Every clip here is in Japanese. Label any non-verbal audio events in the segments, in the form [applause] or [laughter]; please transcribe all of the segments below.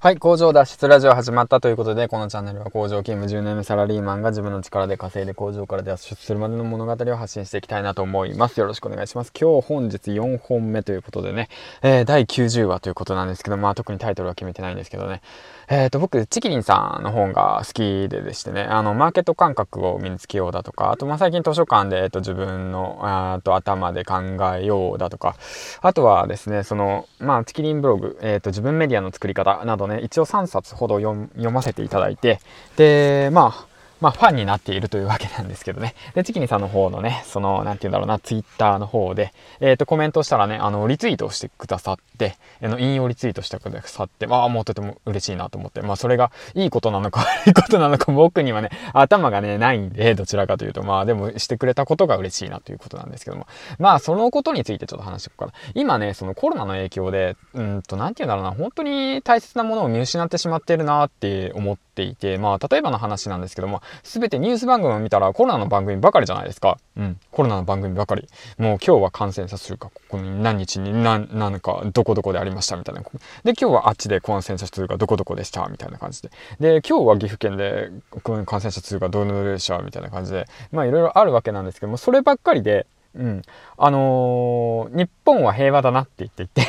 はい、工場脱出ラジオ始まったということで、このチャンネルは工場勤務10年目サラリーマンが自分の力で稼いで工場から脱出するまでの物語を発信していきたいなと思います。よろしくお願いします。今日本日4本目ということでね、えー、第90話ということなんですけど、まあ特にタイトルは決めてないんですけどね。えっ、ー、と、僕、チキリンさんの本が好きででしてね、あの、マーケット感覚を身につけようだとか、あと、まあ最近図書館で、えっ、ー、と、自分の、あと頭で考えようだとか、あとはですね、その、まあ、チキリンブログ、えっ、と、自分メディアの作り方などね、一応3冊ほど読ませていただいて、で、まあ、まあ、ファンになっているというわけなんですけどね。[laughs] で、チキニさんの方のね、その、なんて言うんだろうな、ツイッターの方で、えっ、ー、と、コメントしたらね、あの、リツイートをしてくださって、あの、引用リツイートしてくださって、まあ、もうとても嬉しいなと思って、まあ、それがいいことなのか [laughs] 悪いことなのか、僕にはね、頭がね、ないんで、どちらかというと、まあ、でも、してくれたことが嬉しいなということなんですけども、まあ、そのことについてちょっと話していこうかな。今ね、そのコロナの影響で、うんと、なんて言うんだろうな、本当に大切なものを見失ってしまってるなって思って、ていて、まあ、例えばの話なんですけども、すべてニュース番組を見たらコロナの番組ばかりじゃないですか。うん。コロナの番組ばかり。もう今日は感染者数がここに何日に何、何かどこどこでありましたみたいな。で、今日はあっちで感染者数がどこどこでした？みたいな感じで。で、今日は岐阜県で感染者数がどのでした？みたいな感じで。まあ、いろいろあるわけなんですけども、そればっかりで、うん。あのー、日本は平和だなって言っていて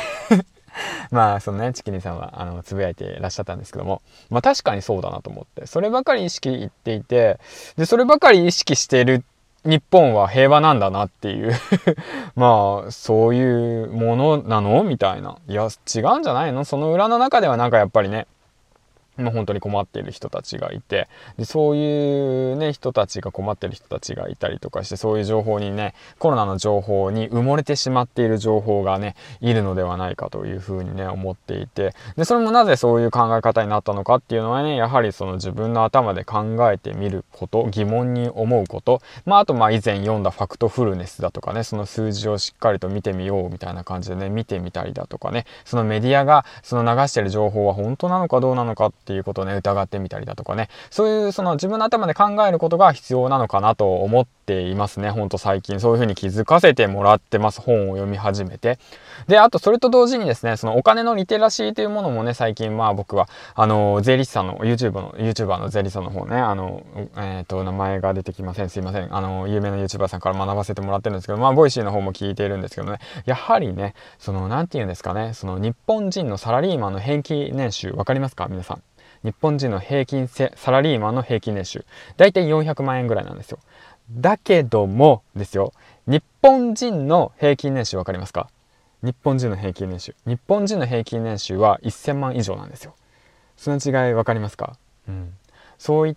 まあ、そのね、チキニさんは、あの、つぶやいていらっしゃったんですけども、まあ確かにそうだなと思って、そればかり意識いっていて、で、そればかり意識している日本は平和なんだなっていう。[laughs] まあ、そういうものなの？みたいな。いや、違うんじゃないの？その裏の中ではなんかやっぱりね、まあ、本当に困っている人たちがいてでそういうね人たちが困っている人たちがいたりとかしてそういう情報にねコロナの情報に埋もれてしまっている情報がねいるのではないかというふうにね思っていてでそれもなぜそういう考え方になったのかっていうのはねやはりその自分の頭で考えてみること疑問に思うことまああとまあ以前読んだファクトフルネスだとかねその数字をしっかりと見てみようみたいな感じでね見てみたりだとかねそのメディアがその流してる情報は本当なのかどうなのかってっていうことをね疑ってみたりだとかね。そういうその自分の頭で考えることが必要なのかなと思ってていますねほんと最近。そういうふうに気づかせてもらってます本を読み始めて。であとそれと同時にですねそのお金のリテラシーというものもね最近まあ僕はあの税理士さんの YouTube の YouTuber の税理士さんの方ねあのえっ、ー、と名前が出てきません。すいません。あの有名な YouTuber さんから学ばせてもらってるんですけどまあボイシーの方も聞いているんですけどね。やはりねその何て言うんですかねその日本人のサラリーマンの平均年収分かりますか？皆さん。日本人の平均サラリーマンの平均年収。大体400万円ぐらいなんですよ。だけどもですよ日本人の平均年収分かりますか？日本人の平均年収。日本人の平均年収は1000万以上なんですよ。その違い分かりますか？うん。そうい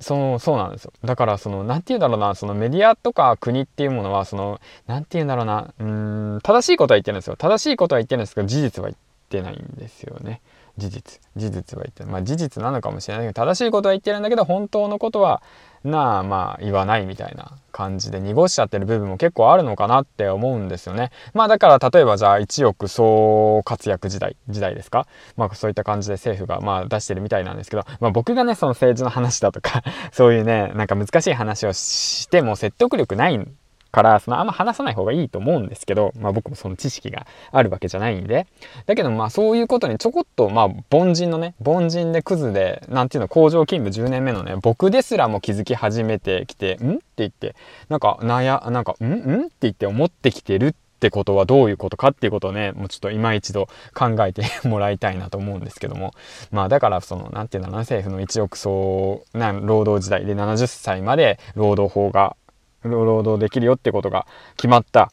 そのそうなんですよ。だからその何て言うんだろうなそのメディアとか国っていうものはその何て言うんだろうなうん正しいことは言ってるんですよ。正しいことは言ってるんですけど事実は言ってないんですよね。事実事実は言ってるまあ事実なのかもしれないけど正しいことは言ってるんだけど本当のことはなあまあ言わないみたいな感じで濁しちゃってる部分も結構あるのかなって思うんですよね。まあだから例えばじゃあ1億総活躍時代時代ですか？まあそういった感じで政府がまあ出してるみたいなんですけど、まあ僕がねその政治の話だとかそういうねなんか難しい話をしても説得力ないんから、そのあんま話さない方がいいと思うんですけど、まあ僕もその知識があるわけじゃないんで。だけどまあそういうことにちょこっとまあ凡人のね、凡人でクズで、なんていうの、工場勤務10年目のね、僕ですらも気づき始めてきて、ん？って言って、なんか、なや、なんか、ん？ん？って言って思ってきてるってことはどういうことかっていうことをね、もうちょっと今一度考えてもらいたいなと思うんですけども。まあだからその、なんていうんだろうな、政府の1億総労働時代で70歳まで労働法が労働できるよってことが決まった。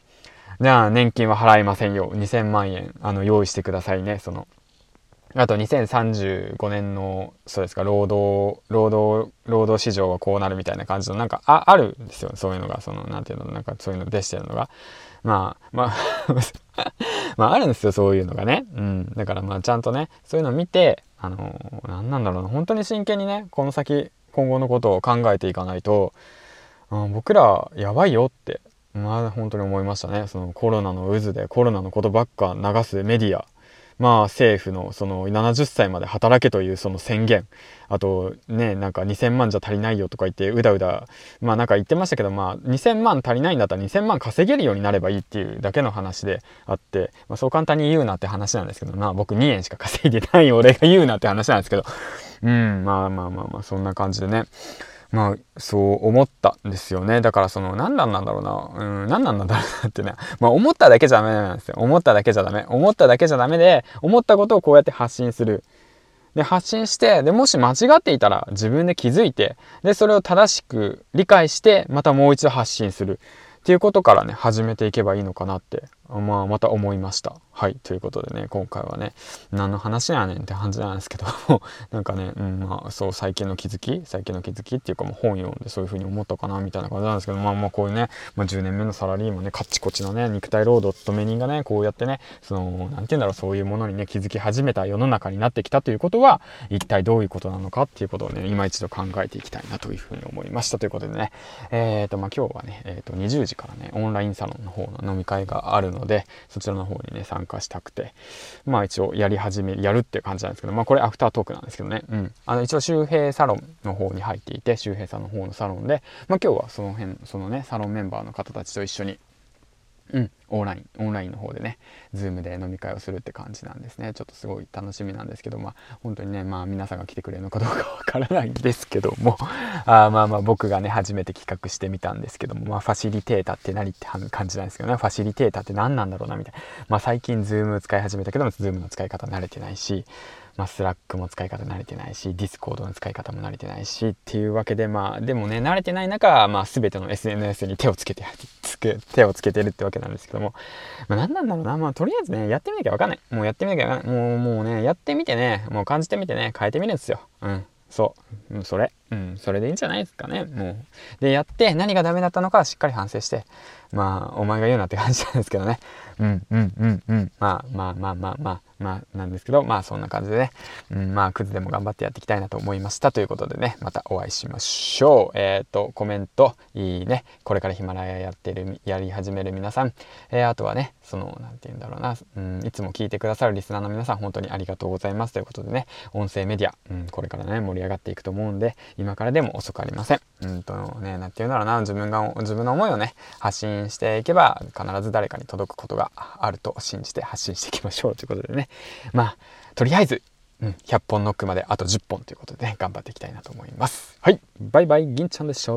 じゃあ年金は払いませんよ。2000万円、あの、用意してくださいね。その、あと2035年の、そうですか、労働、労働、労働市場はこうなるみたいな感じの、なんか、あ、あるんですよ。そういうのが、その、なんていうの、なんかそういうの出してるのが。まあ、まあまあ、あるんですよ、そういうのがね。うん。だからまあ、ちゃんとね、そういうのを見て、あの、何なんだろうな、本当に真剣にね、この先、今後のことを考えていかないと、僕らやばいよって、まあ本当に思いましたね。そのコロナの渦でコロナのことばっか流すメディア。まあ政府のその70歳まで働けというその宣言。あとねなんか2000万じゃ足りないよとか言ってうだうだ。まあなんか言ってましたけどまあ2000万足りないんだったら2000万稼げるようになればいいっていうだけの話であって、まあ、そう簡単に言うなって話なんですけどまあ僕2円しか稼いでない俺が言うなって話なんですけど。うんまあまあまあまあそんな感じでね。まあ、そう思ったんですよね。だからその、何なんなんだろうな。うん、何なんなんだろうなってね。[laughs] まあ、思っただけじゃダメなんですよ。思っただけじゃダメ。思っただけじゃダメで、思ったことをこうやって発信する。で、発信して、で、もし間違っていたら自分で気づいて、で、それを正しく理解して、またもう一度発信する。っていうことからね、始めていけばいいのかなってまあ、また思いました。はい。ということでね、今回はね、何の話やねんって感じなんですけど [laughs] なんかね、うん、まあ、そう、最近の気づき最近の気づきっていうか、もう本読んでそういう風に思ったかな、みたいな感じなんですけど、まあまあ、こういうね、まあ、10年目のサラリーマンね、カッチコチのね、肉体労働勤め人がね、こうやってね、その、なんて言うんだろう、そういうものにね、気づき始めた世の中になってきたということは、一体どういうことなのかっていうことをね、今一度考えていきたいなというふうに思いましたということでね、えっ、ー、と、まあ今日はね、えっ、ー、と、20時からね、オンラインサロンの方の飲み会があるのので、そちらの方にね、参加したくて、まあ一応やり始め、やるっていう感じなんですけど、まあこれアフタートークなんですけどね、うん。あの一応周平サロンの方に入っていて、周平さんの方のサロンで、まあ今日はその辺、そのね、サロンメンバーの方たちと一緒に、うん、オンライン、オンラインの方でね、ズームで飲み会をするって感じなんですね。ちょっとすごい楽しみなんですけど、まあ、本当にね、まあ皆さんが来てくれるのかどうかわからないんですけども、[laughs] あまあまあ僕がね、初めて企画してみたんですけども、まあファシリテーターって何って感じなんですけどね、ファシリテーターって何なんだろうなみたいな。まあ最近ズーム使い始めたけども、ズームの使い方慣れてないし、まあ、スラックも使い方慣れてないし、ディスコードの使い方も慣れてないし、っていうわけで、まあ、でもね、慣れてない中、まあ、全ての SNS に手をつけて、つけ、手をつけてるってわけなんですけども、まあ、何なんだろうな、まあ、とりあえずね、やってみなきゃわかんない。もうやってみなきゃわかんない。もう、もうね、やってみてね、もう感じてみてね、変えてみるんですよ。うん。そう。うん、それ。うん、それでいいんじゃないですかね。もう。で、やって、何がダメだったのかしっかり反省して、まあ、お前が言うなって感じなんですけどね。うん、うん、うん、うん。まあ、まあ、まあ、まあ、まあ。まあ、なんですけど、まあそんな感じでね、うん、まあクズでも頑張ってやっていきたいなと思いましたということでね、またお会いしましょう。えっ、ー、と、コメント、いいね、これからヒマラヤやってる、やり始める皆さん、えー、あとはね、その、なんて言うんだろうな、うん、いつも聞いてくださるリスナーの皆さん、本当にありがとうございますということでね、音声メディア、うん、これからね、盛り上がっていくと思うんで、今からでも遅くありません。うんとね、なんて言うんだろうな、自分が、自分の思いをね、発信していけば、必ず誰かに届くことがあると信じて発信していきましょうということでね、まあ、とりあえず、うん、100本ノックまであと10本ということでね、頑張っていきたいなと思います。はい、バイバイ、銀ちゃんでした。